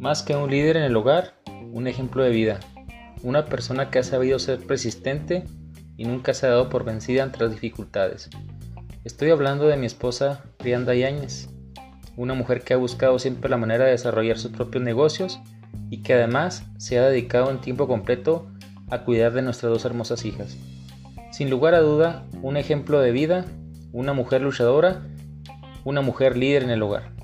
Más que un líder en el hogar, un ejemplo de vida. Una persona que ha sabido ser persistente y nunca se ha dado por vencida ante las dificultades. Estoy hablando de mi esposa Brianda Yáñez, una mujer que ha buscado siempre la manera de desarrollar sus propios negocios y que además se ha dedicado en tiempo completo a cuidar de nuestras dos hermosas hijas. Sin lugar a duda, un ejemplo de vida, una mujer luchadora, una mujer líder en el hogar.